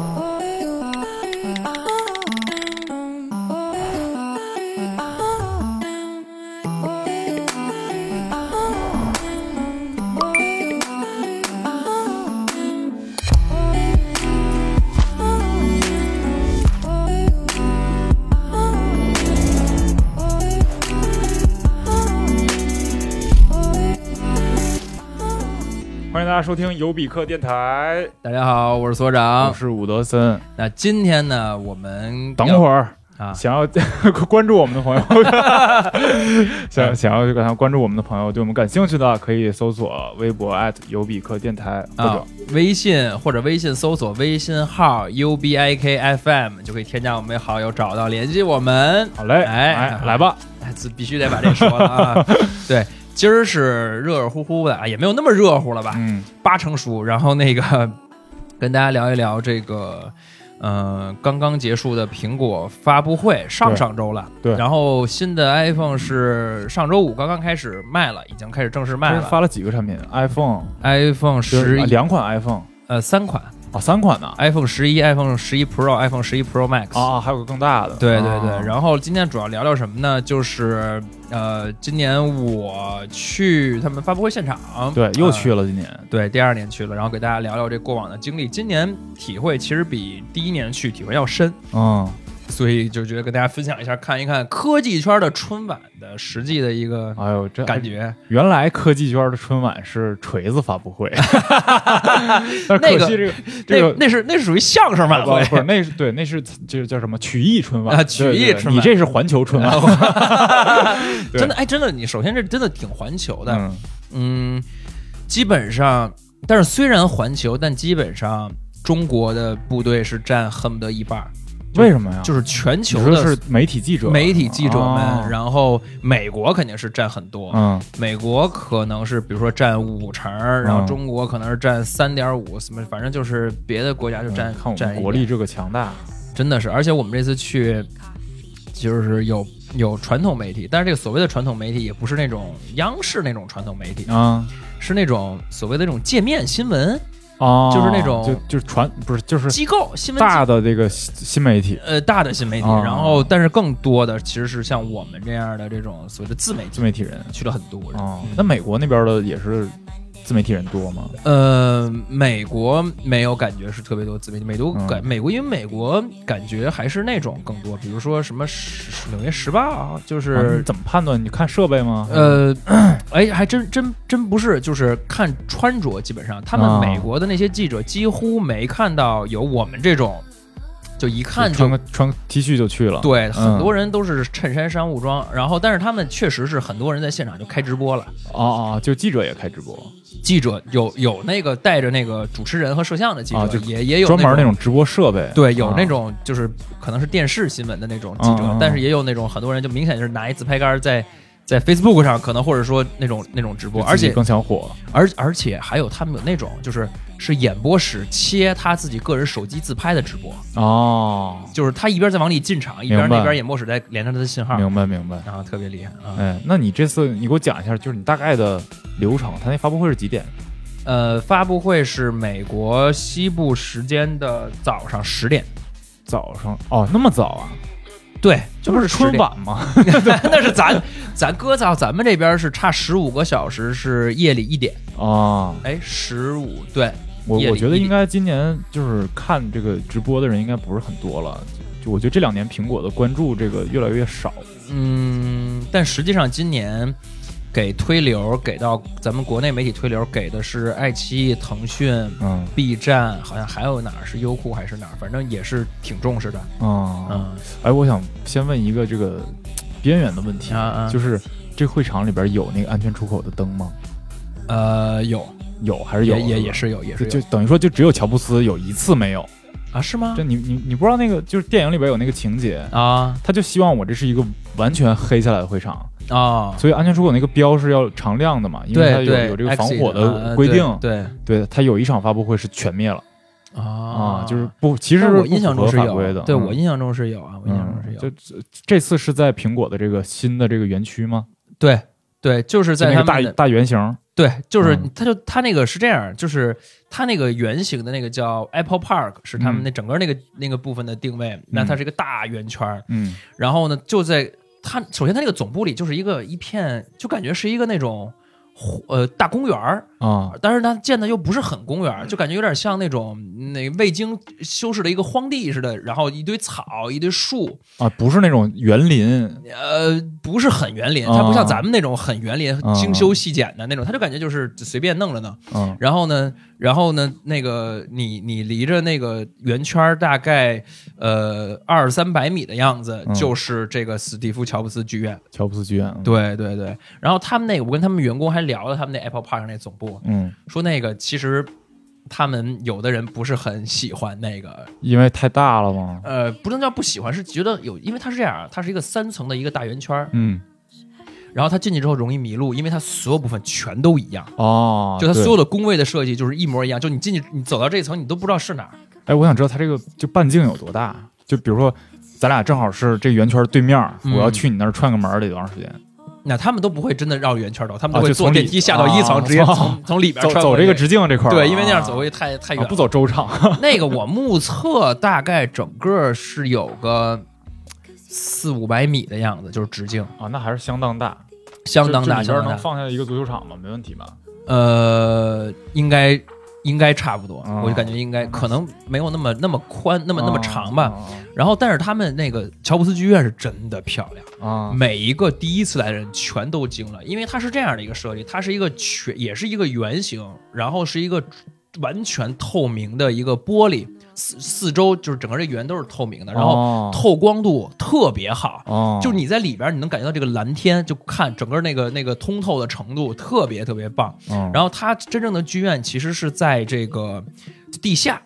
欢家收听尤比克电台，大家好，我是所长我。是伍德森。那今天呢，我们等会儿啊，想要 关注我们的朋友，想想要想要关注我们的朋友，对我们感兴趣的，可以搜索微博尤比克电台，或啊者，微信或者微信搜索微信号 U B I K F M 就可以添加我们为好友，找到联系我们。好嘞，哎哎，来吧，必须得把这说了啊！对，今儿是热热乎乎的啊，也没有那么热乎了吧，嗯，八成熟。然后那个跟大家聊一聊这个，呃，刚刚结束的苹果发布会，上上周了。对然后新的 iPhone 是上周五刚刚开始卖了，已经开始正式卖了。发了几个产品？iPhone iPhone 十一，啊两款 iPhone 呃，三款啊，三款呢？iPhone 十一、iPhone 十一 Pro、iPhone 十一 Pro Max。啊，还有个更大的。对对对，啊然后今天主要聊聊什么呢？就是呃，今年我去他们发布会现场，对又呃去了今年。对，第二年去了，然后给大家聊聊这过往的经历。今年体会其实比第一年去体会要深，嗯，所以就觉得跟大家分享一下，看一看科技圈的春晚的实际的一个哎呦，这感觉。原来科技圈的春晚是锤子发布会，但那个可惜这个这个那那是那是属于相声晚会。不不是，那是对，那是就是叫什么曲艺春晚。啊曲艺春晚。你这是环球春晚，对 真的哎，真的，你首先这真的挺环球的，嗯，嗯，基本上，但是虽然环球，但基本上中国的部队是占恨不得一半儿，为什么呀？就是全球的是媒体记者，媒体记者们，哦。然后美国肯定是占很多，嗯。美国可能是比如说占五成，然后中国可能是占三点五，什么反正就是别的国家就占嗯看我们国力这个强大，真的是，而且我们这次去就是有有传统媒体，但是这个所谓的传统媒体也不是那种央视那种传统媒体，啊是那种所谓的那种界面新闻哦，就是那种就就是传不是就是机构新闻机大的这个新新媒体，呃大的新媒体，哦。然后但是更多的其实是像我们这样的这种所谓的自媒体自媒体人。去了很多那美国那边的也是自媒体人多吗？呃，美国没有感觉是特别多自媒体，美国嗯感、美国因为美国感觉还是那种更多，比如说什么时《纽约时报》，就啊是你、怎么判断？你看设备吗？呃，哎，还真真真不是，就是看穿着，基本上他们啊美国的那些记者几乎没看到有我们这种，就一看就穿个穿个 T 恤就去了，对，嗯。很多人都是衬衫商务装，然后但是他们确实是很多人在现场就开直播了。哦哦，就记者也开直播。记者有有那个带着那个主持人和摄像的记者，啊就也也有专门那那种直播设备，对，有啊。那种就是可能是电视新闻的那种记者，但是也有那种很多人就明显就是拿一自拍杆在在 Facebook 上，可能或者说那种那种直播，而且更想火。而而且还有他们有那种就是是演播室切他自己个人手机自拍的直播，哦，就是他一边在往里进场，一边那边演播室在连着他的信号，明白明白。然后特别厉害啊。哎，那你这次你给我讲一下，就是你大概的流程，他那发布会是几点？呃，发布会是美国西部时间的早上十点，早上哦，那么早啊？对，这不是春晚吗？那是咱咱哥在，咱们这边是差十五个小时，是夜里一点。啊，哎，十五对，我我觉得应该今年就是看这个直播的人应该不是很多了。就我觉得这两年苹果的关注这个越来越少。嗯，但实际上今年给推流给到咱们国内媒体推流给的是爱奇艺、腾讯、嗯 B 站，好像还有哪儿是优酷还是哪儿，反正也是挺重视的。啊，嗯哎，我想先问一个这个边缘的问题，啊啊，就是这会场里边有那个安全出口的灯吗？呃有有还是有？也也也是有也是就有等于说就只有乔布斯有一次没有。啊是吗就？你你你不知道那个就是电影里边有那个情节，啊他就希望我这是一个完全黑下来的会场，啊，所以安全出口那个标是要常亮的嘛，因为它有有这个防火啊的规定。对对，它有一场发布会是全灭了啊啊，就是不，其实我印象中是有。对嗯我印象中是有啊，我印象中是嗯，有。就这这次是在苹果的这个新的这个园区吗？对对，就是在那个大大圆形对，就是嗯。它就它那个是这样，就是它那个圆形的那个叫 Apple Park，是他们那整个那个那个部分的定位，那它是一个大圆圈儿，嗯。然后呢就在它首先它那个总部里就是一个一片，就感觉是一个那种呃大公园儿，啊。但是它建的又不是很公园，就感觉有点像那种那未经修饰的一个荒地似的，然后一堆草一堆树，啊，不是那种园林。呃，不是很园林，哦它不像咱们那种很园林、哦精修细剪的那种，它就感觉就是随便弄了弄。嗯然后呢，然后呢，那个你你离着那个圆圈大概呃二三百米的样子，嗯。就是这个史蒂夫乔布斯剧院。乔布斯剧院，嗯，对对对，然后他们那个，我跟他们员工还聊了他们那 Apple Park 那总部，嗯，说那个其实他们有的人不是很喜欢那个，因为太大了嘛，呃，不能叫不喜欢，是觉得有，因为它是这样，它是一个三层的一个大圆圈，嗯然后他进去之后容易迷路，因为它所有部分全都一样，哦，就它所有的工位的设计就是一模一样，就你进去你走到这一层你都不知道是哪儿。哎，我想知道它这个就半径有多大？就比如说，咱俩正好是这圆圈对面，嗯我要去你那儿串个门得多长时间？那他们都不会真的绕圆圈走，他们会坐电梯下到一层，啊直接从从从里边走这个直径这块儿啊，对，因为那样走回去太太远。啊不走周长。那个我目测大概整个是有个四五百米的样子，就是直径，啊，那还是相当大，相当大，这这里边相当大。能放下一个足球场吗？没问题吧？呃，应该应该差不多，哦。我就感觉应该可能没有那么那么宽，那么那么长吧。啊然后，但是他们那个乔布斯剧院是真的漂亮，每一个第一次来的人全都惊了，因为它是这样的一个设计，它是一个全也是一个圆形，然后是一个完全透明的一个玻璃，四四周就是整个这圆都是透明的，然后哦透光度特别好。哦，就是你在里边，你能感觉到这个蓝天，就看整个那个那个通透的程度特别特别棒。嗯，然后它真正的剧院其实是在这个地下，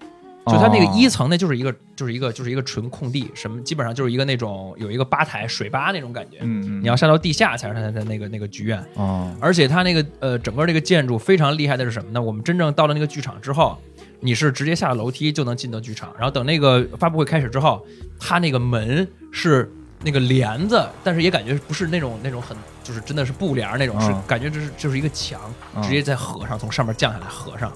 就它那个一层呢，就是一个就是一个就是一个纯空地，什么基本上就是一个那种有一个吧台水吧那种感觉。嗯嗯，你要下到地下才是它的那个那个剧院，哦而且它那个呃整个这个建筑非常厉害的是什么呢？我们真正到了那个剧场之后，你是直接下了楼梯就能进到剧场，然后等那个发布会开始之后，它那个门是那个帘子，但是也感觉不是那种那种很就是真的是布帘那种，是嗯感觉这是就是一个墙，嗯。直接在合上，从上面降下来合上，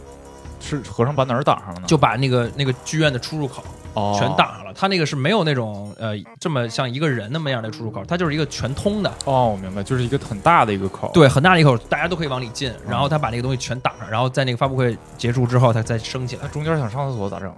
是和上把哪儿挡上了呢？就把那个那个剧院的出入口哦全挡上了。它那个是没有那种呃这么像一个人那么样的出入口，它就是一个全通的。哦，我明白，就是一个很大的一个口。对，很大的一口，大家都可以往里进。嗯然后他把那个东西全挡上，然后在那个发布会结束之后，他再升起来那。中间想上厕所咋整？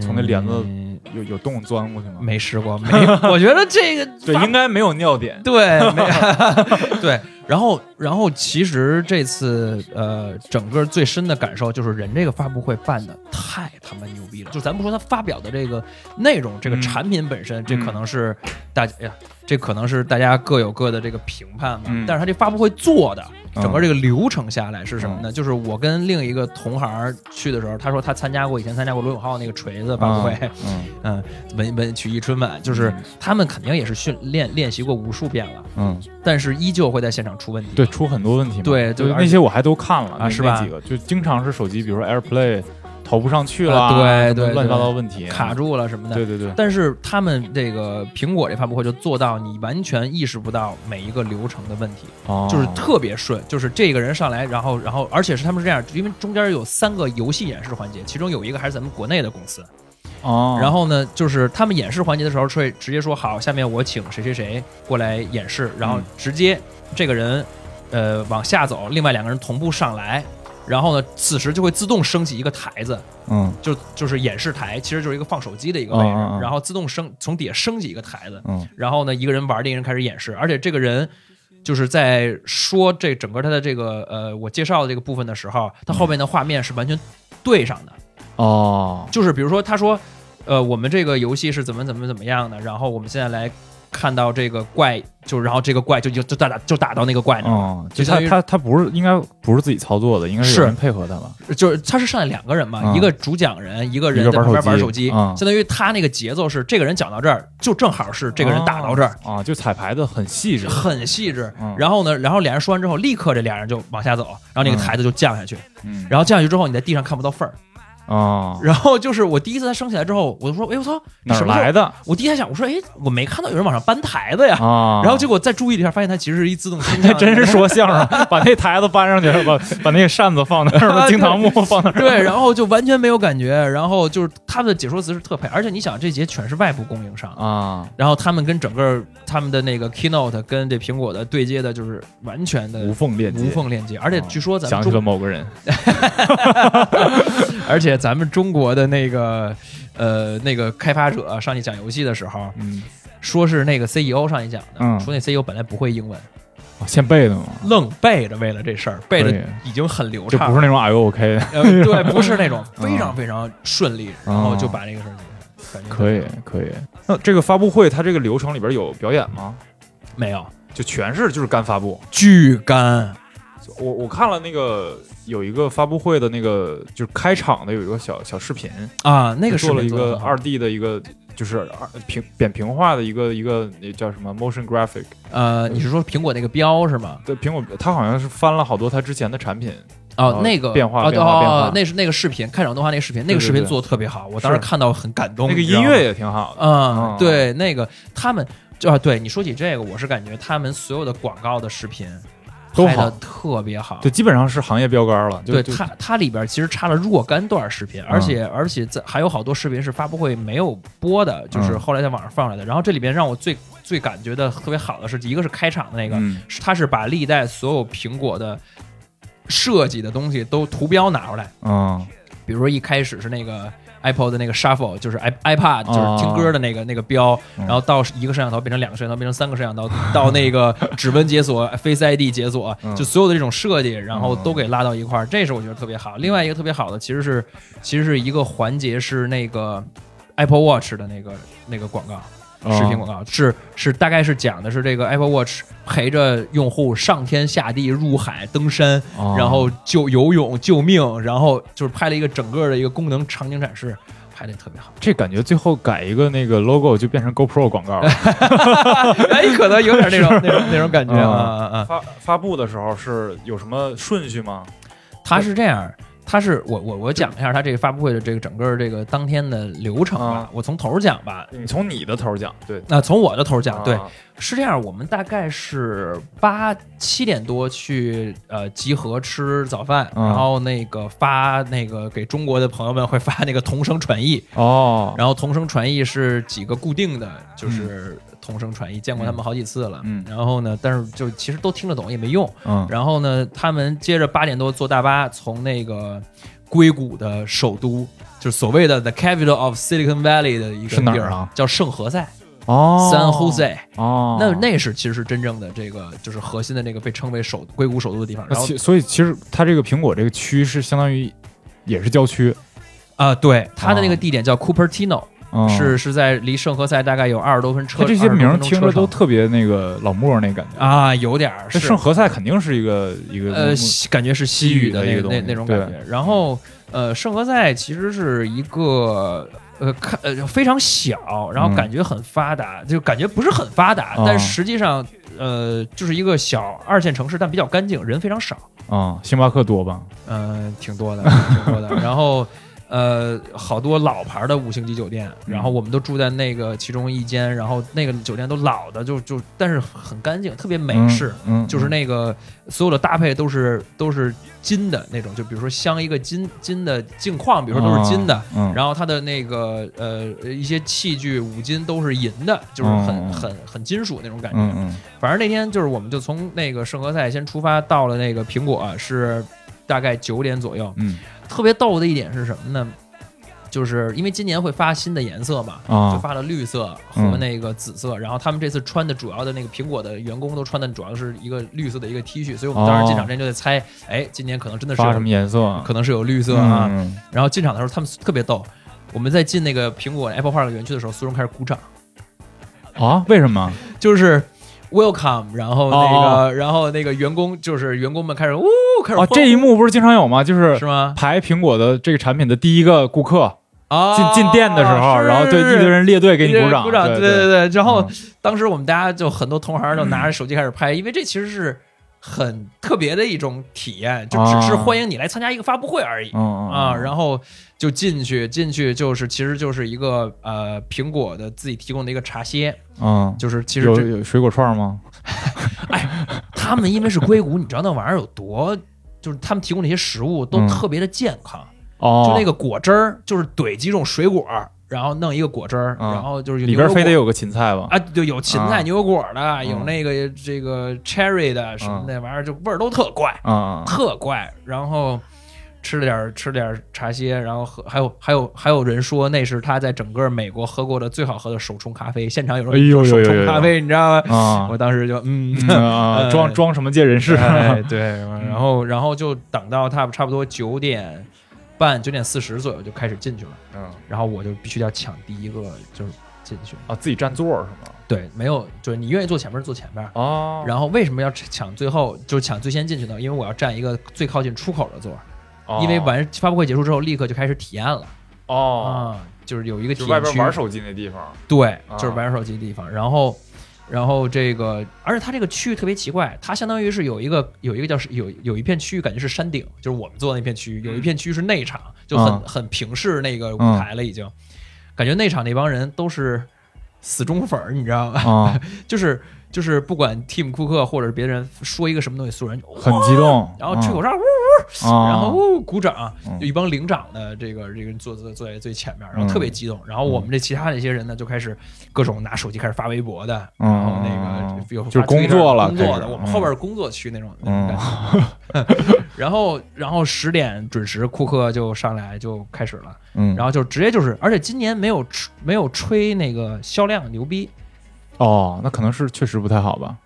从那帘子嗯有有洞钻过去吗？没试过，没。我觉得这个 对，应该没有尿点。对，没 对。然后，然后其实这次呃，整个最深的感受就是人这个发布会办的太他妈牛逼了。就咱不说他发表的这个内容，这个嗯产品本身，这可能是大家哎呀，这可能是大家各有各的这个评判嘛。嗯但是他这发布会做的。嗯整个这个流程下来是什么呢？就是我跟另一个同行去的时候，他说他参加过以前参加过罗永浩那个锤子发布会，嗯嗯，文文曲艺春晚，就是他们肯定也是训练练习过无数遍了，嗯，但是依旧会在现场出问题。对，出很多问题嘛。对就那些我还都看了啊是吧几个就经常是手机，比如说 AirPlay 投不上去了，啊对对乱七八对糟问题，卡。住了什么的。对对对，但是他们这个苹果这发布会就做到你完全意识不到每一个流程的问题，哦，就是特别顺，就是这个人上来，然后然后而且是他们是这样，因为中间有三个游戏演示环节，其中有一个还是咱们国内的公司，哦，然后呢，就是他们演示环节的时候，会直接说好，下面我请谁谁谁过来演示，然后嗯直接这个人呃往下走，另外两个人同步上来，然后呢，此时就会自动升起一个台子，嗯。就就是演示台，其实就是一个放手机的一个位置，然后自动升从底下升起一个台子，嗯。然后呢，一个人玩，另一个人开始演示，而且这个人。就是在说这整个他的这个呃，我介绍的这个部分的时候，他后面的画面是完全对上的，哦，就是比如说，他说，呃，我们这个游戏是怎么怎么怎么样的，然后我们现在来看到这个怪，就然后这个怪就就就打打就打到那个怪那儿，哦，就他就相当于他他不是应该不是自己操作的，应该是有人配合他吧？就是他是上来两个人嘛，一个主讲人，一个人在旁边玩手机，嗯相当于他那个节奏是这个人讲到这儿，就正好是这个人打到这儿。啊，就彩排的很细致，很细致嗯，然后呢，然后俩人说完之后，立刻这俩人就往下走，然后那个台子就降下去，嗯，然后降下去之后，你在地上看不到缝儿，啊，然后就是我第一次它升起来之后，我就说，哎我操，哪儿来？的我第一下想，我说，哎，我没看到有人往上搬台子呀。啊？然后结果再注意了一下，发现它其实是一自动升降。真是说相声，把那台子搬上去，把把那个扇子放那儿，把惊堂木放那儿。对，然后就完全没有感觉。然后就是他们的解说词是特配，而且你想，这节全是外部供应商，啊，然后他们跟整个他们的那个 keynote 跟这苹果的对接的，就是完全的无缝链接，无缝链接。而且据说咱想起了，某个人 而且咱们中国的那个呃那个开发者上去讲游戏的时候，嗯，说是那个 CEO 上去讲的，嗯。说那 CEO 本来不会英文，哦现背的嘛，愣背着，为了这事儿背的可以。已经很流畅。了，就不是那种 I O K 的，呃，对，不是那种嗯非常非常顺利，然后就把这个事儿感觉可以可以。那这个发布会它这个流程里边有表演吗？没有。就全是就是干发布。巨干。我我看了那个有一个发布会的那个就是开场的有一个小小视频，啊，那个视做了一个二 D 的一个就是二平扁平化的一个一个那叫什么 motion graphic 呃，你是说苹果那个标是吗？对苹果，它好像是翻了好多它之前的产品，哦，那个变化哦变化变化。哦，那是那个视频，开场动画那个视频，那个视频做的特别好，我当时看到很感动。那个音乐也挺好的。啊嗯，对，那个他们就啊，对你说起这个，我是感觉他们所有的广告的视频都拍的特别好。就，基本上是行业标杆了。对它它里边其实插了若干段视频，而且而且在还有好多视频是发布会没有播的，就是嗯后来在网上放出来的。然后这里边让我最最感觉的特别好的是，一个是开场的那个，嗯是它是把历代所有苹果的设计的东西都图标拿出来，嗯比如说一开始是那个 Apple 的那个 Shuffle，就是 i iPad 哦就是听歌的那个、那个标，嗯然后到一个摄像头变成两个摄像头，变成三个摄像头，到那个指纹解锁、Face ID 解锁，嗯就所有的这种设计，然后都给拉到一块儿，这是我觉得特别好。另外一个特别好的其实是其实是一个环节是那个 Apple Watch 的那个那个广告。哦视频广告是是大概是讲的是这个 Apple Watch 陪着用户上天下地、入海登山，哦然后救游泳救命，然后就是拍了一个整个的一个功能场景展示，拍的特别好。这感觉最后改一个那个 logo 就变成 GoPro 广告了。哎，可能有点那种 那种那种感觉嗯啊啊啊！发发布的时候是有什么顺序吗？它是这样。它是我我我讲一下它这个发布会的这个整个这个当天的流程吧，啊。我从头讲吧。你从你的头讲，对，那从我的头讲，对，啊是这样，我们大概是八七点多去呃集合吃早饭，嗯。然后那个发那个给中国的朋友们会发那个同声传译，哦，然后同声传译是几个固定的，就是同声传译，见过他们好几次了。嗯。然后呢，但是就其实都听得懂也没用。嗯。然后呢，他们接着八点多坐大巴从那个硅谷的首都，就是所谓的 the capital of Silicon Valley 的一个地儿儿啊？叫圣何塞。哦。（San Jose）。哦，那那是其实是真正的这个就是核心的那个被称为首硅谷首都的地方。然后所以其实它这个苹果这个区是相当于也是郊区，啊、对，它的那个哦地点叫 Cupertino，、嗯是是在离圣何塞大概有二十多分车。它这些名儿20多分钟听着都特别那个老莫那感觉。啊，有点儿圣何塞肯定是一个一个呃，西感觉是西语的一个东西那种感觉。然后呃，圣何塞其实是一个呃看呃非常小，然后嗯感觉很发达，就感觉不是很发达，哦但实际上呃就是一个小二线城市，但比较干净，人非常少。啊，星巴克多吧？嗯，挺多的，挺多的。然后，呃，好多老牌的五星级酒店，然后我们都住在那个其中一间，然后那个酒店都老的，就就但是很干净，特别美式。嗯，嗯就是那个所有的搭配都是都是金的那种，就比如说镶一个金金的镜框，比如说都是金的，嗯，然后它的那个呃一些器具五金都是银的，就是很、嗯很很金属那种感觉。嗯嗯反正那天就是，我们就从那个圣何塞先出发，到了那个苹果是大概九点左右。嗯特别逗的一点是什么呢？就是因为今年会发新的颜色嘛，就啊发了绿色和嗯那个紫色。然后他们这次穿的主要的那个苹果的员工都穿的主要是一个绿色的一个 T 恤，所以我们当时进场之前就在猜，哎，今年可能真的是发什么颜色啊？可能是有绿色啊。嗯然后进场的时候他们特别逗，我们在进那个苹果 Apple Park 园区的时候，苏荣开始鼓掌。啊？为什么？就是 welcome，然后那个，哦然后那个员工就是员工们开始呜开始啊，这一幕不是经常有吗？就是是吗？排苹果的这个产品的第一个顾客啊，进进店的时候，是然后对一堆人列队给你鼓掌，鼓掌，对对对。然后嗯当时我们大家就很多同行就拿着手机开始拍，因为这其实是很特别的一种体验，就只是欢迎你来参加一个发布会而已。嗯啊，然后就进去，进去就是其实就是一个呃苹果的自己提供的一个茶歇，嗯，就是其实这有有水果串吗？哎他们因为是硅谷，你知道那玩意儿有多，就是他们提供那些食物都嗯。特别的健康，哦，就那个果汁儿，就是怼几种水果，然后弄一个果汁儿，嗯然后就是里边非得有个芹菜吧？啊，对，有芹菜、啊牛油果的，有嗯那个这个 cherry 的什么嗯那玩意儿，就味儿都特怪，特怪。然后吃了点儿吃了点儿茶歇，然后喝，还有还有还有人说那是他在整个美国喝过的最好喝的手冲咖啡，现场有哎呦人说手呦呦呦冲咖啡，你知道吗？我当时就嗯。嗯啊，哎装装什么界人士？哎，对，然后然后就等到他差不多九点半、九点四十左右就开始进去了，嗯然后我就必须要抢第一个就是进去。啊，自己占座是吗？对，没有，就是你愿意坐前面坐前面。哦，然后为什么要抢最后，就是抢最先进去呢？因为我要占一个最靠近出口的座，哦因为完发布会结束之后立刻就开始体验了哦，啊，就是有一个体就外，边玩手机那地方，对，啊就是玩手机的地方。然后，然后这个，而且它这个区域特别奇怪，它相当于是有一个有一个叫是有有一片区域感觉是山顶，就是我们坐的那片区域，有一片区域是内场，就很、啊很平视那个舞嗯台了，已经。感觉内场那帮人都是死忠粉儿，你知道吗？啊，就是就是不管 Tim 库克或者是别人说一个什么东西，所有人就很激动，然后吹口哨，呜呜然后呜鼓掌嗯，就一帮领长的这个这个人坐坐坐在最前面，然后嗯。特别激动。然后我们这其他的一些人呢，就开始各种拿手机开始发微博的，嗯。然后那个有就是工作了工作的，我们后边是工作区那种那嗯种感觉。然后然后十点准时，库克就上来就开始了，嗯，然后就直接就是，而且今年没有吹没有吹那个销量牛逼，哦，那可能是确实不太好吧？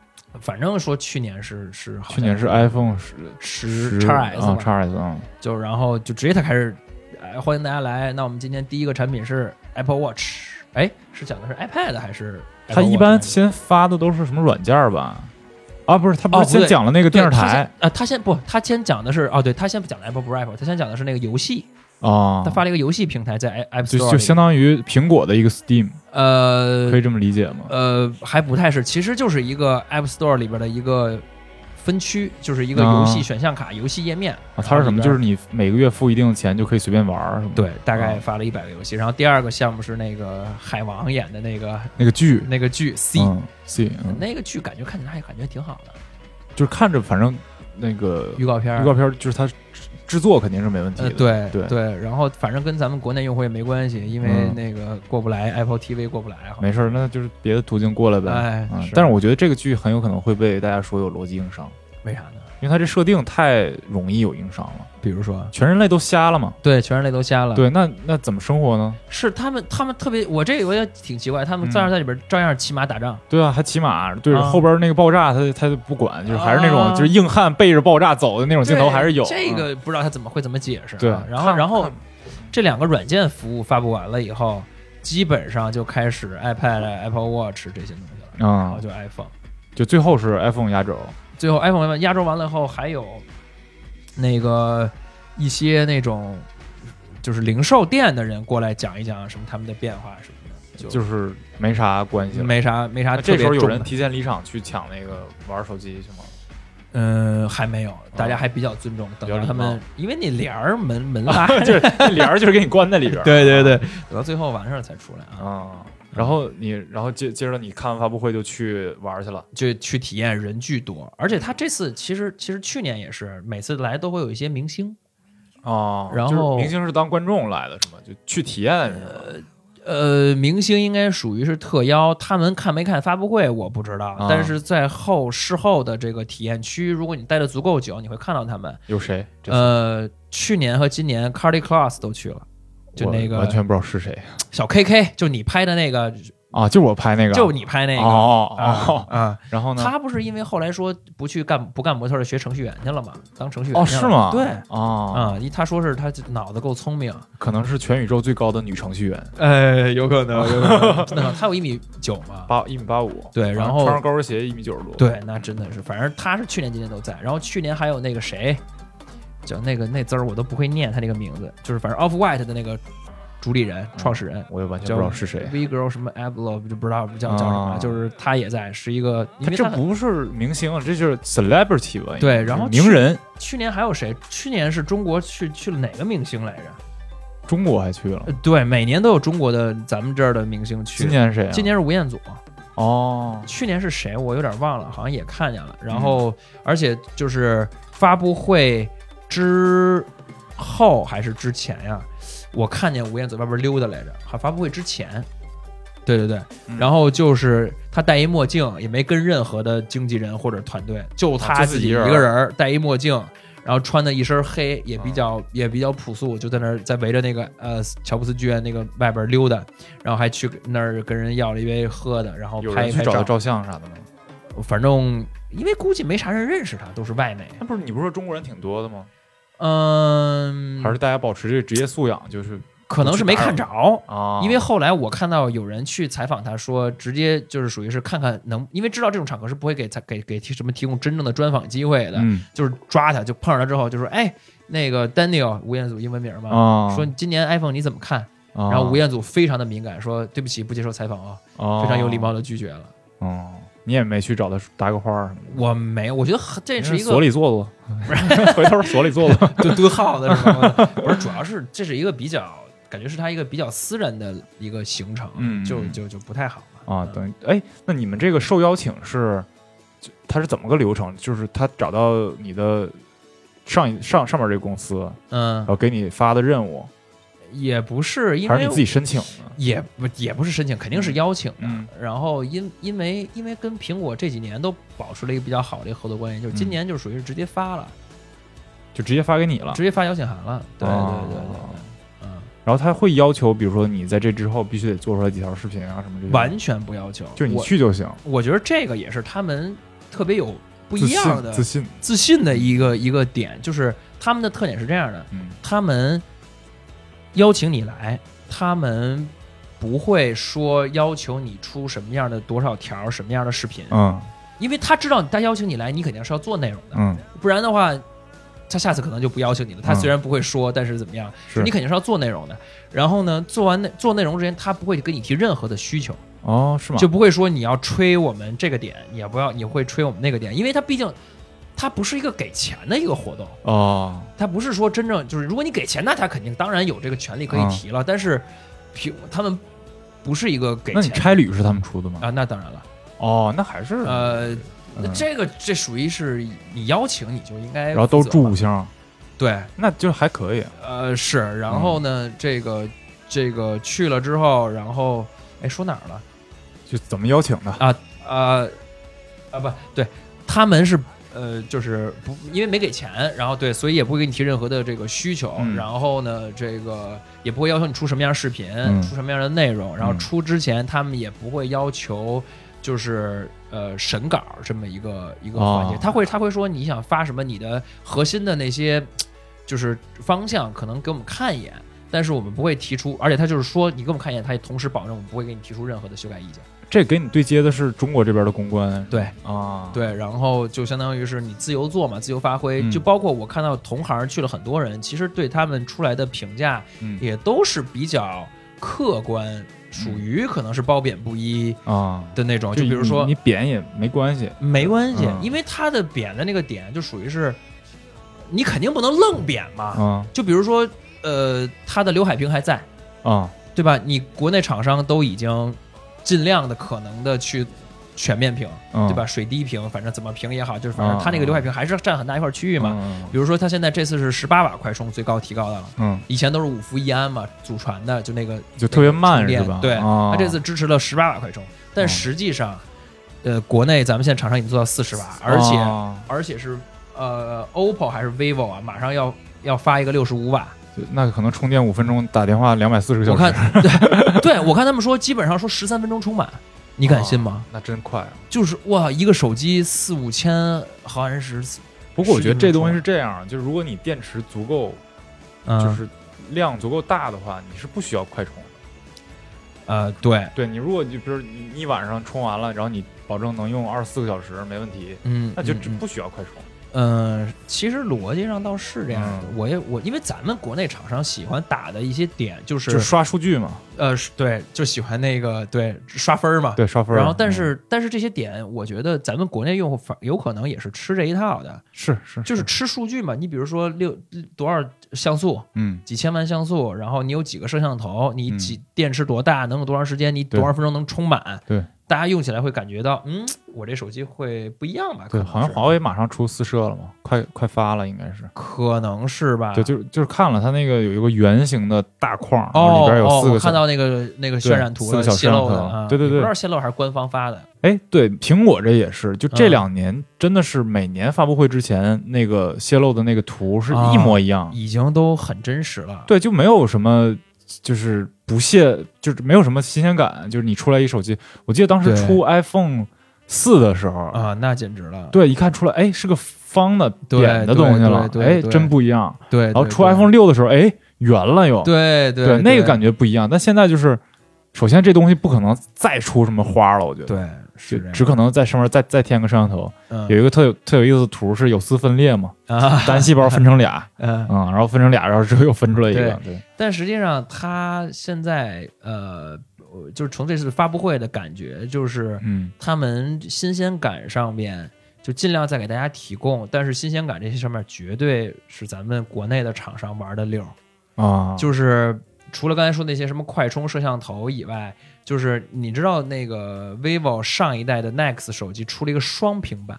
反正说去年是是好去年是 iPhone 十十十 x S 叉 S 啊，就然后就直接他开始，哎，欢迎大家来。那我们今天第一个产品是 Apple Watch，哎，是讲的是 iPad 还是他一般先发的都是什么软件吧？啊，不是，他不是先讲了那个电视台他先呃，他先不，他先讲的是哦，对他先不讲的 Apple 不是 Apple，他先讲的是那个游戏，啊他，发了一个游戏平台在 App Store，就里相当于苹果的一个 Steam，呃可以这么理解吗？呃还不太是，其实就是一个 App Store 里边的一个分区，就是一个啊游戏选项卡、游戏页面。啊，它是什么？就是你每个月付一定的钱就可以随便玩儿，是吗？对，大概啊发了一百个游戏。然后第二个项目是那个海王演的那个那个剧那个剧 C，、嗯，C，嗯，那个剧感觉看起来还感觉挺好的，就是看着反正那个预告片儿预告片儿就是它制制作肯定是没问题呃，的，对。对然后反正跟咱们国内用户也没关系，因为嗯。那个过不来、Apple TV 过不来，没事儿，那就是别的途径过来呗。但是我觉得这个剧很有可能会被大家说有逻辑硬伤，为啥呢？因为它这设定太容易有硬伤了，比如说，全人类都瞎了嘛。对，全人类都瞎了，，对，那那怎么生活呢？是他们，他们特别，我这个我也挺奇怪，他们嗯照样在里边照样骑马打仗，对啊，还骑马，对、啊后边那个爆炸他他就不管，就是还是那种、啊就是硬汉背着爆炸走的那种镜头还是有。这嗯个不知道他怎么会怎么解释啊。对，然后然后这两个软件服务发布完了以后，基本上就开始 iPad、Apple Watch 这些东西了，然后嗯，就 iPhone。就最后是 iPhone 压轴，最后 iPhone 压轴完了以后，还有那个一些那种就是零售店的人过来讲一讲什么他们的变化什么的，就就是没啥关系了。没啥没啥那特这时候有。人提前离场去抢那个玩手机去吗？嗯，还没有，大家还比较尊重，等比较礼到他们，因为你帘儿门门拉，就是那帘儿就是给你关在里边儿。对对对，等到最后完事儿才出来啊，啊。然后你，然后接接着你看完发布会就去玩去了。就去体验人巨多，而且他这次其实其实去年也是，每次来都会有一些明星，哦就是然后明星是当观众来的是吗？就去体验是吗？呃，明星应该属于是特邀，他们看没看发布会我不知道，啊但是在后事后的这个体验区，如果你待的足够久，你会看到他们。有谁？呃，去年和今年 Carly Claus 都去了，就那个完全不知道是谁小 KK，就你拍的那个，啊，就我拍那个，就你拍那个。哦啊哦，啊！然后呢？他不是因为后来说不去干不干模特儿学程序员去了吗？当程序员哦，是吗？对哦，啊，一他说是他脑子够聪明，可能是全宇宙最高的女程序员，哎，有可能，有可能，真的，他有一米九嘛？八一米八五，对然后穿上高跟鞋一米九十多，，对，那真的是，反正他是去年、今年都在。然后去年还有那个谁，叫那个那字儿我都不会念他那个名字，就是反正 Off White 的那个主理人、创始人，我也完全不知道是谁。V Girl 什么 Ablo 就不知道叫叫什么，啊就是他也在，是一个，因他这不是明星，这就是 celebrity 吧？对然后名人，去年还有谁？去年是中国去去了哪个明星来着？中国还去了呃。对，每年都有中国的咱们这儿的明星去。今年是谁啊？今年是吴彦祖，哦，去年是谁？我有点忘了，好像也看见了。然嗯后，而且就是发布会之后还是之前呀，我看见吴彦祖外边溜达来着，好，发布会之前。对对对，嗯然后就是他戴一墨镜，也没跟任何的经纪人或者团队，就他自己一个人儿戴一墨镜，然后穿的一身黑，也比较、也比较朴素，就在那儿在围着那个呃乔布斯剧院那个外边溜达，然后还去那儿跟人要了一杯喝的，然后拍一拍照。照相啥的吗？反正因为估计没啥人认识他，都是外媒。那不是你不是说中国人挺多的吗？嗯，还是大家保持这个职业素养，就是可能是没看着。啊，因为后来我看到有人去采访他说，直接就是属于是看看能，因为知道这种场合是不会给他给给提什么提供真正的专访机会的，嗯就是抓他，就碰上他之后就说，哎，那个 Daniel 吴彦祖英文名嘛，啊，说今年 iPhone 你怎么看？啊，然后吴彦祖非常的敏感，说对不起，不接受采访啊，哦非常有礼貌的拒绝了。哦，你也没去找他搭个话儿。我没有，我觉得这是一个所里坐坐，回头所里坐坐。就蹲耗子是吗？不是，主要是这是一个比较感觉是他一个比较私人的一个行程，就就就不太好嘛。啊，等于哎，那你们这个受邀请是，他是怎么个流程？就是他找到你的上一上上面这个公司，嗯然，后给你发的任务，也不是因为还是你自己申请的？也不也不是申请，肯定是邀请的。嗯然后因因为因为跟苹果这几年都保持了一个比较好的一个合作关系，就是今嗯年就属于是直接发了，就直接发给你了。直接发邀请函了。对对哦对对对，嗯，然后他会要求，比如说你在这之后必须得做出来几条视频啊什么这些，完全不要求。就你去就行，我觉得这个也是他们特别有不一样的信自信，自信的一个一个点，就是他们的特点是这样的：嗯他们邀请你来，他们不会说要求你出什么样的多少条、什么样的视频，嗯因为他知道他邀请你来，你肯定是要做内容的，嗯，不然的话。他下次可能就不邀请你了。他嗯虽然不会说，但是怎么样，你肯定是要做内容的。然后呢，做完内做内容之前，他不会跟你提任何的需求，哦，是吗？就不会说你要吹我们这个点，你也不要你会吹我们那个点，因为他毕竟他不是一个给钱的一个活动，哦，它不是说真正就是如果你给钱，那他肯定当然有这个权利可以提了，但是苹他们不是一个给钱那你差旅是他们出的吗？啊，那当然了，哦，那还是呃，那嗯。这个这属于是你邀请你就应该，然后都住五，星，对，那就还可以。呃是，然后呢，这个这个去了之后，然后哎说哪儿了？就怎么邀请的？啊呃啊不对，他们是呃就是不因为没给钱，然后对，所以也不会给你提任何的这个需求，嗯。然后呢，这个也不会要求你出什么样的视频，嗯。出什么样的内容，然后嗯出之前他们也不会要求。就是呃审稿这么一个一个环节，哦他会他会说你想发什么，你的核心的那些就是方向可能给我们看一眼，但是我们不会提出，而且他就是说你给我们看一眼，他也同时保证我们不会给你提出任何的修改意见。这给你对接的是中国这边的公关，对。啊，，对，然后就相当于是你自由做嘛，自由发挥。嗯。就包括我看到同行去了很多人，其实对他们出来的评价嗯。也都是比较客观，属于可能是褒贬不一啊，的那种。就比如说你你扁也没关系，没关系，嗯。因为他的贬的那个点就属于是，你肯定不能愣贬嘛。嗯。就比如说，呃，它的刘海屏还在，啊，对吧？你国内厂商都已经尽量的可能的去全面屏，嗯对吧？水滴屏，反正怎么屏也好，就是反正嗯它那个刘海屏还是占很大一块区域嘛。嗯比如说，它现在这次是十八瓦快充，最高提高的了，嗯，以前都是五伏一安嘛，祖传的，就那个就特别慢是吧？对，啊它这次支持了十八瓦快充，但哦实际上，呃，国内咱们现在厂商已经做到四十瓦，而且、啊而且是呃，OPPO 还是 vivo 啊，马上要要发一个六十五瓦。就那可能充电五分钟，打电话两百四十个小时我，看，对 对，我看他们说基本上说十三分钟充满，你敢信吗？哦那真快啊！就是哇，一个手机四五千毫安时，不过我觉得这东西是是这样，就是如果你电池足够，嗯、就是量足够大的话，你是不需要快充的。呃，对，对你，如果就比如你一晚上充完了，然后你保证能用二十四个小时没问题，嗯，那就嗯嗯只不需要快充。嗯，其实逻辑上倒是这样的。嗯我也我因为咱们国内厂商喜欢打的一些点就是就刷数据嘛，呃对，就喜欢那个对刷分儿嘛。对，刷分儿。然后，但嗯是、但是这些点，我觉得咱们国内用户反有可能也是吃这一套的，是是就是吃数据嘛。你比如说六多少像素，嗯几千万像素，然后你有几个摄像头，你嗯几电池多大，能有多长时间，你多少分钟能充满，对，大家用起来会感觉到，嗯，我这手机会不一样吧？对，好像华为马上出四摄了嘛，快快发了，应该是。可能是吧？对，就是就是看了它那个有一个圆形的大框，然后哦里边有哦，四个看到那个那个渲染图了，四个小泄露的摄像头啊，对对对不知道泄露还是官方发的。哎，对，苹果这也是，就这嗯两年真的是每年发布会之前那个泄露的那个图是一模一样。已经都很真实了。对，就没有什么就是不屑，就是没有什么新鲜感。就是你出来一手机，我记得当时出 iPhone 四的时候，啊，那简直了。对，一看出来，哎，是个方的扁的东西了，哎，真不一样。对，然后出 iPhone 六的时候，哎，圆了又，对对对，那个感觉觉不一样。但现在就是，首先这东西不可能再出什么花了，我觉得，对是就只可能在上面再再添个摄像头。嗯。有一个特有特有意思的图是有丝分裂嘛，啊。单细胞分成俩，嗯，嗯，然后分成俩，然后之后又分出来一个，对，但实际上它现在呃，就是从这次发布会的感觉，就是嗯，他们新鲜感上面就尽量再给大家提供，但是新鲜感这些上面绝对是咱们国内的厂商玩的溜儿。啊，就是除了刚才说那些什么快充摄像头以外，就是你知道那个 vivo 上一代的 Nex 手机出了一个双屏版，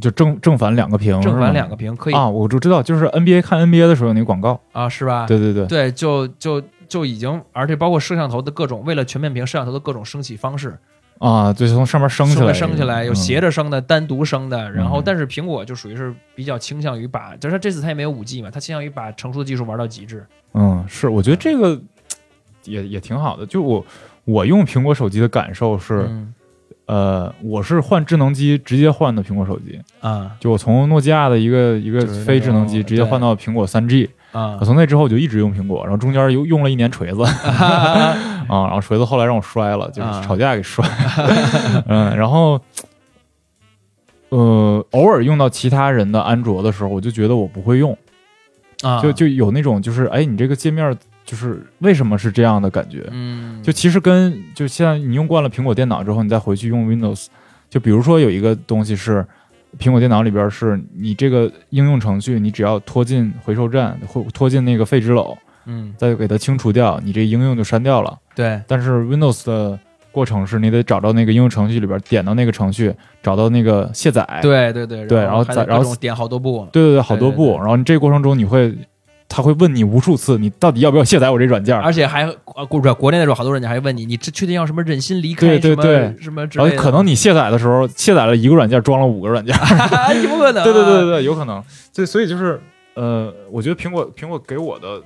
就正正反两个屏，正反两个屏，可以啊，我就知道，就是 NBA 看 NBA 的时候有那个广告，啊，是吧？对对对，对，就就就已经，而且包括摄像头的各种，为了全面屏，摄像头的各种升起方式，啊，就是从上面升起来，升起来，有嗯斜着升的，单独升的。然后，嗯但是苹果就属于是比较倾向于把，就是它这次它也没有五 G 嘛，它倾向于把成熟的技术玩到极致。嗯，是，我觉得这个也也挺好的。就我我用苹果手机的感受是，嗯呃，我是换智能机直接换的苹果手机，啊就我从诺基亚的一个一个非智能机直接换到苹果三 G，啊我从那之后我就一直用苹果，然后中间又用了一年锤子 啊，然后锤子后来让我摔了，就是啊吵架给摔，嗯，然后。呃，偶尔用到其他人的安卓的时候，我就觉得我不会用，啊，就就有那种就是，哎，你这个界面就是为什么是这样的感觉？嗯，就其实跟就现在你用惯了苹果电脑之后，你再回去用 Windows，就比如说有一个东西是苹果电脑里边是你这个应用程序，你只要拖进回收站或拖进那个废纸篓，嗯，再给它清除掉，你这应用就删掉了。对，但是 Windows 的过程是你得找到那个应用程序里边，点到那个程序，找到那个卸载，对对对对然后再然后点好多步，对对对，好多步。然后你这个过程中你会，他会问你无数次，你到底要不要卸载我这软件？而且还呃，国国内的时候，好多软件还问你，你这确定要什么忍心离开对对对什么之然类的？后可能你卸载的时候，卸载了一个软件，装了五个软件。有可能啊，对对对对对，有可能。所以所以就是，呃，我觉得苹果苹果给我的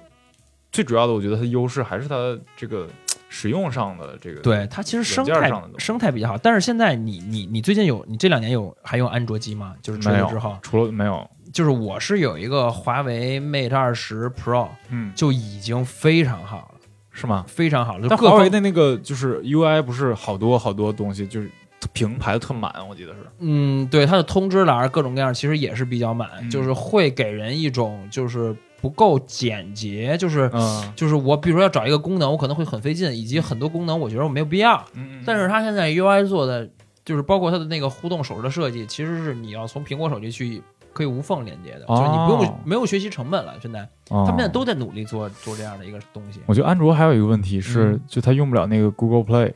最主要的，我觉得它优势还是它这个使用上的这个。对它其实生态上的生态比较好，但是现在你你你最近有你这两年有还用安卓机吗？就是出没有了之后，除了没有，就是我是有一个华为 Mate 二十 Pro，嗯，就已经非常好了，是吗？非常好了。就但华为的那个就是 UI 不是好多好多东西，就是屏排的特满，我记得是。嗯，对它的通知栏各种各样，其实也是比较满，嗯就是会给人一种就是不够简洁，就是。嗯就是我，比如说要找一个功能，我可能会很费劲，以及很多功能我觉得我没有必要。嗯，但是它现在 UI 做的，就是包括它的那个互动手势的设计，其实是你要从苹果手机去可以无缝连接的，就是你不用哦没有学习成本了。现在他他们现在都在努力做做这样的一个东西。我觉得安卓还有一个问题是，嗯就它用不了那个 Google Play，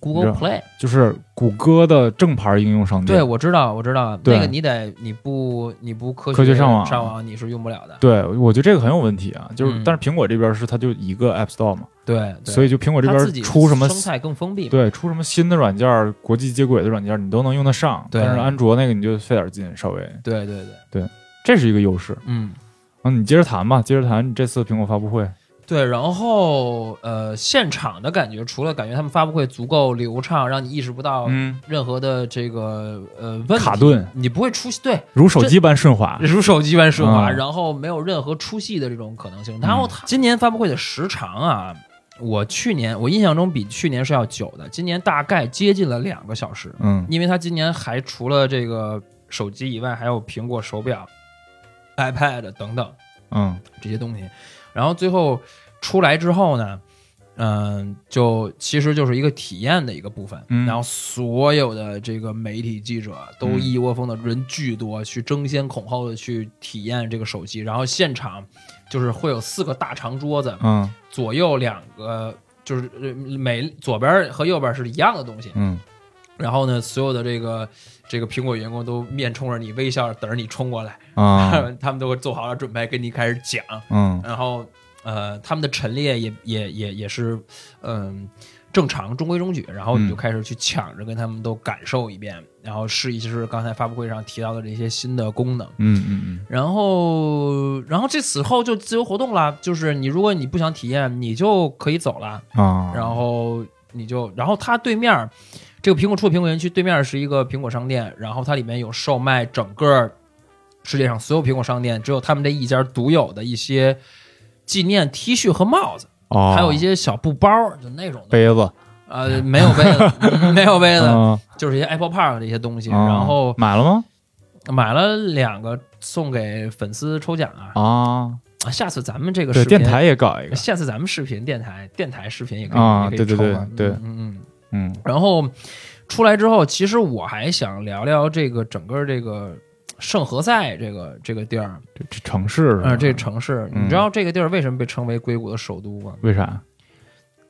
Google Play，就是谷歌的正牌应用商店。对我知道，我知道，对那个你得你不你不科科学上网上网你是用不了的。对，我觉得这个很有问题啊。就是，嗯但是苹果这边是它就一个 App Store 嘛，对，对所以就苹果这边出什么生态更封闭。对出什么新的软件、国际接轨的软件，你都能用得上。对但是安卓那个你就费点劲，稍微对对对对，这是一个优势。嗯。嗯，你接着谈吧，接着谈你这次苹果发布会。对，然后呃，现场的感觉，除了感觉他们发布会足够流畅，让你意识不到嗯，任何的这个呃问题卡顿，你不会出戏，对，如手机般顺滑。如手机般顺滑，嗯然后没有任何出戏的这种可能性。然后它今年发布会的时长啊，我去年我印象中比去年是要久的，今年大概接近了两个小时，嗯因为他今年还除了这个手机以外，还有苹果手表、iPad 等等嗯这些东西。然后最后出来之后呢，嗯、就其实就是一个体验的一个部分。嗯然后所有的这个媒体记者都嗯一窝蜂的人巨多，去争先恐后的去体验这个手机。然后现场就是会有四个大长桌子，嗯左右两个。就是呃每左边和右边是一样的东西，嗯然后呢，所有的这个这个苹果员工都面冲着你微笑，等着你冲过来，啊。他们都会做好了准备跟你开始讲，嗯。然后呃，他们的陈列也也也也是嗯、正常中规中矩，然后你就嗯。开始去抢着跟他们都感受一遍，然后试一试刚才发布会上提到的这些新的功能。嗯嗯嗯。然后，然后这此后就自由活动了，就是你如果你不想体验，你就可以走了。嗯啊，然后你就，然后他对面儿这个苹果出的苹果园区对面是一个苹果商店，然后它里面有售卖整个世界上所有苹果商店只有他们这一家独有的一些纪念 T 恤和帽子，哦，还有一些小布包，就那种的。杯子，呃，没有杯子，没有杯子，嗯，就是一些 Apple Park 的一些东西。啊然后买了吗？买了两个送给粉丝抽奖啊！啊，啊下次咱们这个对，视频电台也搞一个，下次咱们视频电台电台视频也可以啊也可以对对对对嗯嗯嗯。嗯然后出来之后，其实我还想聊聊这个整个这个圣何塞这个这个地儿，这这城市啊呃，这城市，嗯你知道这个地儿为什么被称为硅谷的首都吗为啥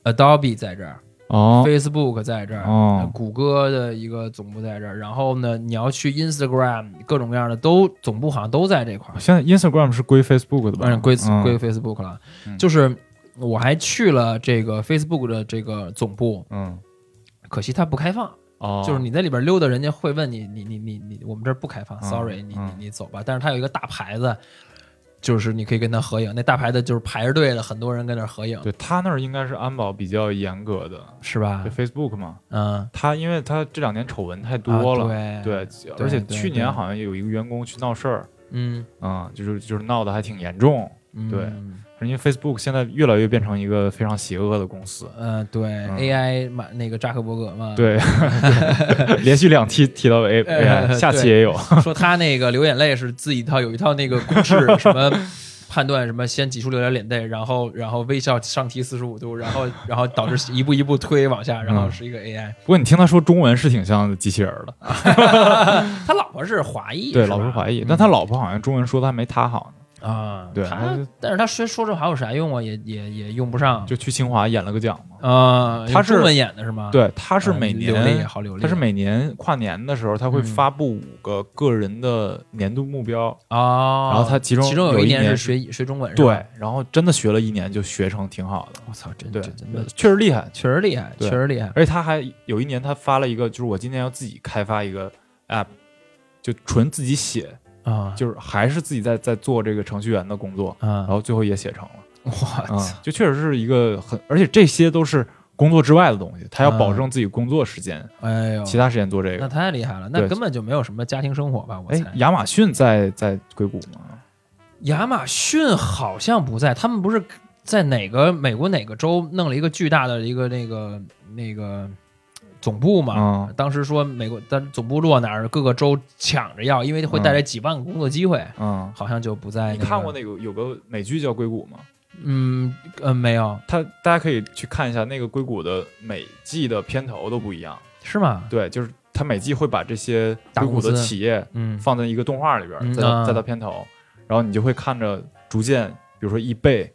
？？Adobe 在这儿、哦 f a c e b o o k 在这儿，哦呃谷歌的一个总部在这儿，然后呢，你要去 Instagram，各种各样的都总部好像都在这块儿。现在 Instagram 是归 Facebook 的吧？嗯，归嗯归 Facebook 了，嗯就是我还去了这个 Facebook 的这个总部，嗯可惜它不开放。哦，就是你在里边溜达，人家会问你，你你你你，我们这儿不开放嗯，sorry，你你嗯你走吧。但是它有一个大牌子，就是你可以跟他合影，那大牌子就是排着队的，很多人跟那儿合影，对他那儿应该是安保比较严格的，是吧对？Facebook 嘛，嗯，他因为他这两年丑闻太多了，啊对对，而且去年好像有一个员工去闹事儿，嗯嗯，就是就是闹得还挺严重，嗯，对因为 Facebook 现在越来越变成一个非常邪恶的公司，嗯，对，AI 嘛，那个扎克伯格嘛，，对，连续两期提到 AI，下期也有，说他那个流眼泪是自己一套有一套那个公式，什么判断什么先挤出流点眼泪，然后然后微笑上提四十五度，然后然后导致一步一步推往下，然后是一个 AI。不过你听他说中文是挺像机器人儿的，他老婆是华裔，对，老婆华裔嗯，但他老婆好像中文说的还没他好呢，啊，对他但是他说说这话有啥用啊？也也也用不上，就去清华演了个奖嘛，啊，他是中文演的是吗？，对，他是每年啊，好流利，他是每年跨年的时候，他会嗯发布五个个人的年度目标，啊，然后他其中其中有一年是学学中文，对，，然后真的学了一年就学成挺好的，我操，真的确实厉害。确实厉害，确实厉害，而且他还有一年他发了一个，就是我今年要自己开发一个 app，就纯自己写，啊，就是还是自己在在做这个程序员的工作，啊。然，后最后也写成了，我嗯操，，就确实是一个很，而且这些都是工作之外的东西，他要保证自己工作时间，哎呦，其他时间做这个。那。太厉害了，那根本就没有什么家庭生活吧？我哎猜，，亚马逊在在硅谷吗？亚马逊好像不在，他们不是在哪个美国哪个州弄了一个巨大的一个那个那个总部嘛？嗯当时说美国，但总部落哪儿，各个州抢着要，因为会带来几万个工作机会，嗯，好像就不在、你看过？那个有个美剧叫《硅谷》吗？嗯呃，没有，它大家可以去看一下那个硅谷的每季的片头都不一样。是吗？对，就是它每季会把这些大硅谷的公司企业嗯放在一个动画里边，再再到片头，然后你就会看着逐渐，比如说易贝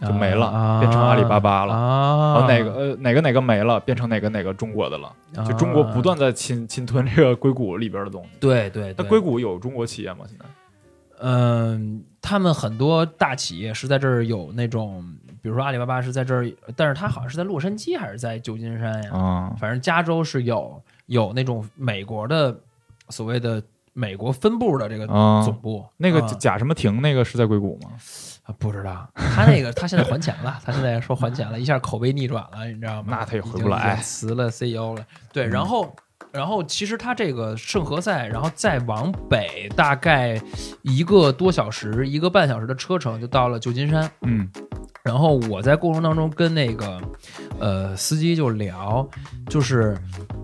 就没了，啊变成阿里巴巴了。啊，然后哪个呃哪个哪个没了，变成哪个哪个中国的了，啊就中国不断在侵 侵吞这个硅谷里边的东西。对对对，那硅谷有中国企业吗？现在？嗯，他们很多大企业是在这儿有那种，比如说阿里巴巴是在这儿，但是它好像是在洛杉矶还是在旧金山呀？啊反正加州是有有那种美国的所谓的美国分部的这个啊总，部，那个啊贾什么婷那个是在硅谷吗？啊不知道他那个他现在还钱了，他现在说还钱了，一下口碑逆转了，你知道吗？那他也回不来辞了 CEO 了。对，嗯然后。然后其实他这个圣何塞，然后再往北大概一个多小时、一个半小时的车程就到了旧金山。嗯然后我在过程当中跟那个呃司机就聊，就是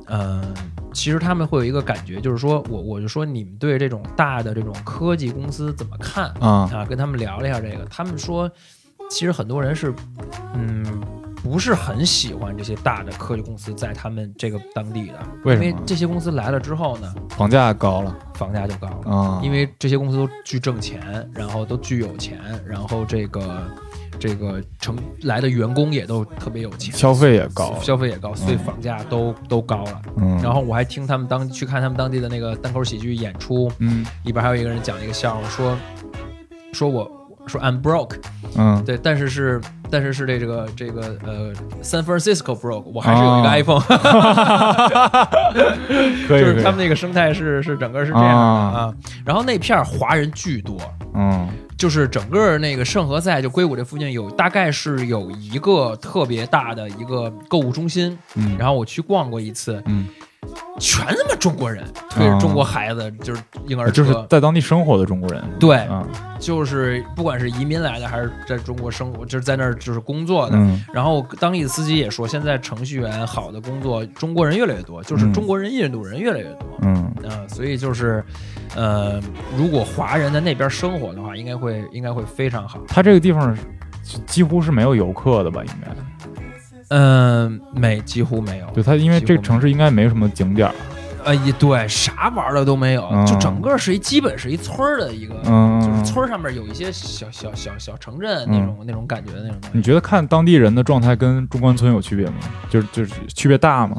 嗯、呃其实他们会有一个感觉，就是说我我就说你们对这种大的这种科技公司怎么看啊啊？跟他们聊了一下这个，他们说，其实很多人是，嗯，不是很喜欢这些大的科技公司在他们这个当地的，为什么因为这些公司来了之后呢，房价高了房价就高了。啊，因为这些公司都巨挣钱，然后都巨有钱，然后这个这个成来的员工也都特别有钱，消费也高，消费也高，所以房价都、都高了。嗯，然后我还听他们当去看他们当地的那个单口喜剧演出，嗯。里边还有一个人讲了一个笑话，说说我说 I'm broke，嗯。对，但是是但是是这这个这个呃 San Francisco broke，我还是有一个哦。iPhone，、就是他们那个生态是是整个是这样的啊啊。然后那片儿华人巨多，嗯。就是整个那个圣何塞就硅谷这附近有大概是有一个特别大的一个购物中心，嗯，然后我去逛过一次，嗯，全他妈中国人，推着中国孩子就是婴儿车，就是在当地生活的中国人，对啊，就是不管是移民来的还是在中国生活，就是在那儿就是工作的。嗯然后当地的司机也说，现在程序员好的工作，中国人越来越多，就是嗯中国人、印度人越来越多。嗯啊、所以就是，呃，如果华人在那边生活的话，应该会应该会非常好。他这个地方是几乎是没有游客的吧？应该，嗯，没几乎没有。对它，因为这个城市应该没什么景点儿，呃，也对，啥玩的都没有，嗯就整个是一基本是一村儿的一个，嗯，就是村儿上面有一些小小小小城镇那种、那种感觉的那种你觉得看当地人的状态跟中关村有区别吗？就是就是区别大吗？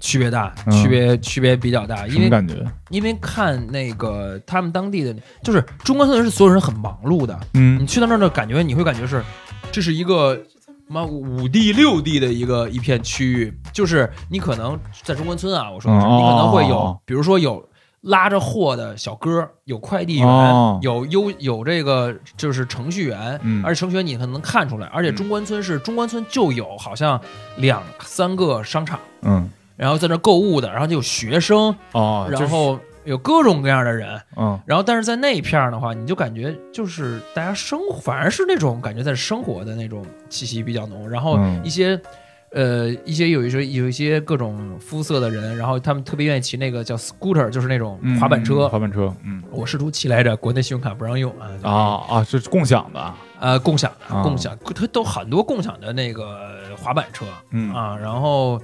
区别大，嗯区别区别比较大，因为感觉？因为看那个他们当地的，就是中关村是所有人很忙碌的，嗯你嗯去到那儿的感觉，你会感觉是这是一个。妈五 D 六 D 的一个一片区域，就是你可能在中关村啊，我说的是，嗯你可能会有，哦比如说有拉着货的小哥，有快递员，哦。有优有这个就是程序员，嗯。而且程序员你可能能看出来，而且中关村是中关村就有好像两三个商场，嗯。然后在那购物的，然后就有学生，哦，就是然后有各种各样的人，嗯然后但是在那一片儿的话，你就感觉就是大家生，反而是那种感觉在生活的那种气息比较浓，然后嗯一些。呃，一些有一些有一些各种肤色的人，然后他们特别愿意骑那个叫 scooter，就是那种嗯滑板车。嗯滑板车，嗯我试图骑来着，国内信用卡不让用啊。就是啊啊，是共享的，呃，共享共享，它都很多共享的那个滑板车嗯啊，然后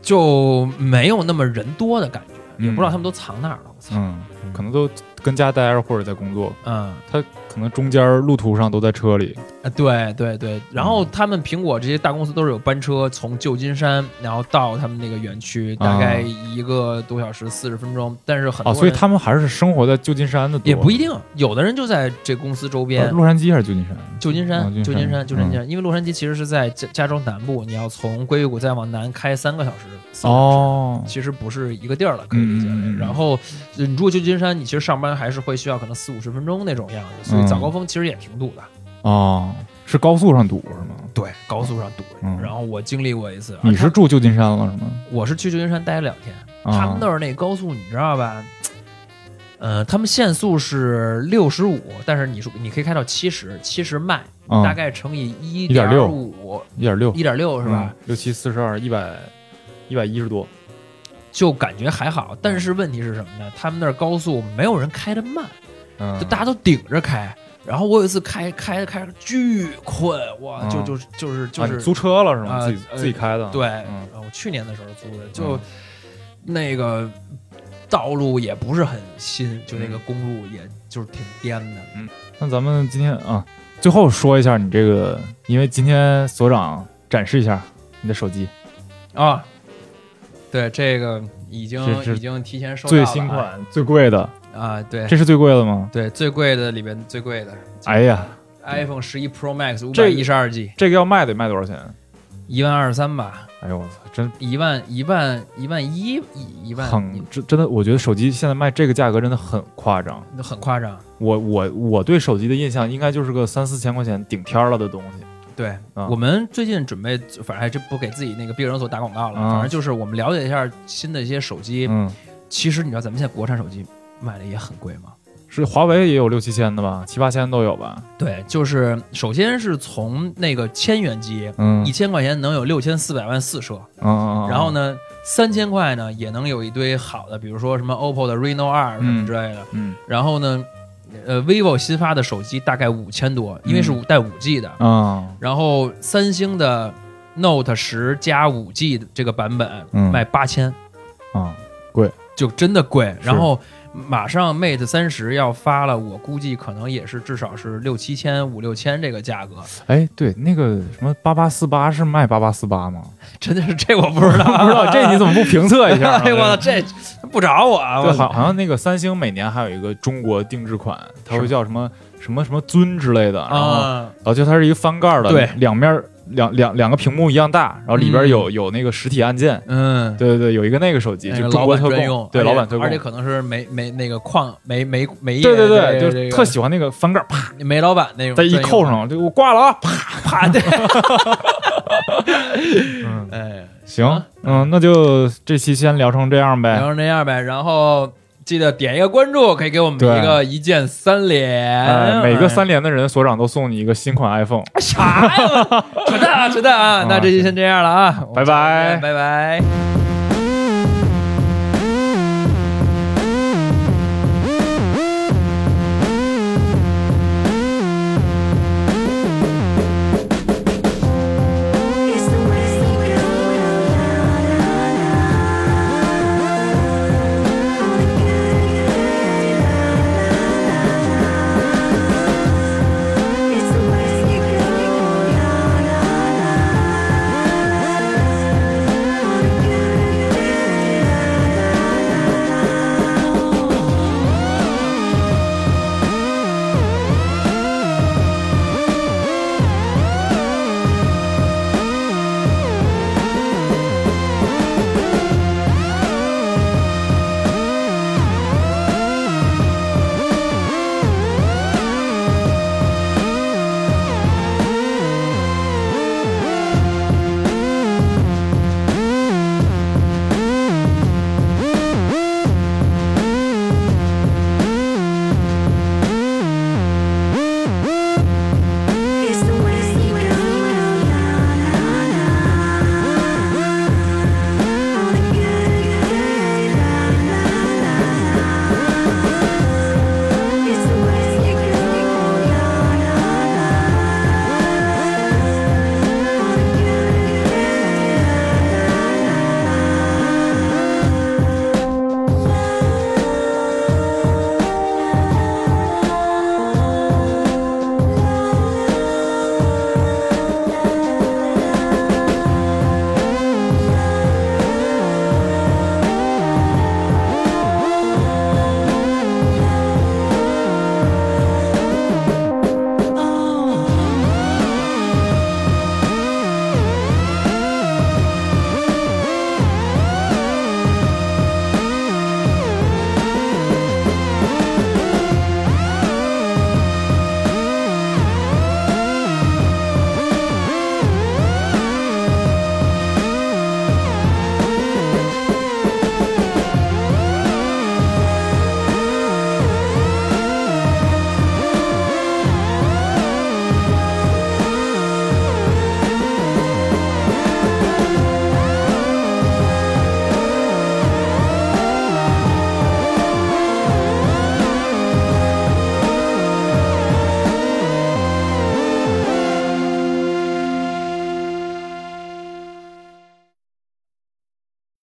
就没有那么人多的感觉，也不知道他们都藏哪儿了。我操，嗯，可能都跟家待着或者在工作，嗯，他可能中间路途上都在车里，啊，对对对，然后他们苹果这些大公司都是有班车从旧金山，然后到他们那个园区，大概一个多小时四十分钟，但是很多哦，所以他们还是生活在旧金山的多，也不一定，有的人就在这公司周边。呃。洛杉矶还是旧金山？旧金山哦，旧金山，旧金嗯山，因为洛杉矶其实是在加加州南部，你要从硅谷再往南开三个小时，哦，其实不是一个地儿了，可以理解为。然后，呃你如果旧金山，你其实上班还是会需要可能四五十分钟那种样子，所以嗯早高峰其实也挺堵的。哦，是高速上堵是吗？对，高速上堵。嗯然后我经历过一次，你是住旧金山了是吗？我是去旧金山待了两天，啊他们那儿那高速你知道吧？呃，他们限速是六十五，但是你说你可以开到七十，七十迈，嗯大概乘以一1.6五，一点六一点六是吧？嗯六七四十二，一百一百一十多。就感觉还好，但是问题是什么呢？他们那儿高速没有人开的慢，嗯就，大家都顶着开。然后我有一次开开开巨困，哇，嗯就就就是就啊，是你租车了是吗？啊自己呃自己开的。对，我去年的时候租的，就嗯那个道路也不是很新，就那个嗯公路也就是挺颠的。嗯那咱们今天啊，最后说一下你这个，因为今天所长展示一下你的手机，啊，对，这个已经已经提前收到最新款、最贵的，啊，对这是最贵的吗？对，最贵的里边最贵的哎呀，iPhone 十一 Pro Max 五这一十二 G，这个要卖得卖多少钱？一万二十三吧，哎呦我操，真一万一万一万一一一万很真真的，我觉得手机现在卖这个价格真的很夸张。很夸张。我我我对手机的印象应该就是个三四千块钱顶天儿了的东西。对、啊我们最近准备，反正这不给自己那个避人所打广告了，啊反正就是我们了解一下新的一些手机。嗯，其实你知道咱们现在国产手机卖的也很贵吗？是华为也有六七千的吧，七八千都有吧？对，就是首先是从那个千元机，嗯一千块钱能有六千四百万四摄，然后？呢，三千块呢也能有一堆好的，比如说什么 OPPO 的 Reno 二什么之类的。嗯然后呢，呃，vivo 新发的手机大概五千多，因为是五带五 G 的。啊，然后三星的 Note 十加五 G 的这个版本嗯卖八千、啊，贵就真的贵。然后马上 Mate 三十要发了，我估计可能也是至少是六七千、五六千这个价格。哎，对，那个什么八八四八是卖八八四八吗？真的是这我不知道，不知道这你怎么不评测一下呢？哎呦我操，这不找我啊！对，好好像那个三星每年还有一个中国定制款，它是会叫什么什么什么尊之类的，然后啊，然后就它是一个翻盖的，对两面两两两个屏幕一样大，然后里边有、有那个实体按键。嗯，对对对，有一个那个手机，就那个老中国特供板专用，，对老板特供，而且可能是没没那个矿煤煤煤业，对对对，就这个特喜欢那个翻盖，啪，煤老板那种，再一扣，上，就我挂了啊，啪，啪的，嗯，哎，行，嗯，那就这期先聊成这样呗。聊，成这样呗，然后记得点一个关注，可以给我们一个一键三连，呃，每个三连的人，所长都送你一个新款 iPhone。哎啥呀？扯淡啊扯淡啊！那这期先这样了啊，拜拜拜拜。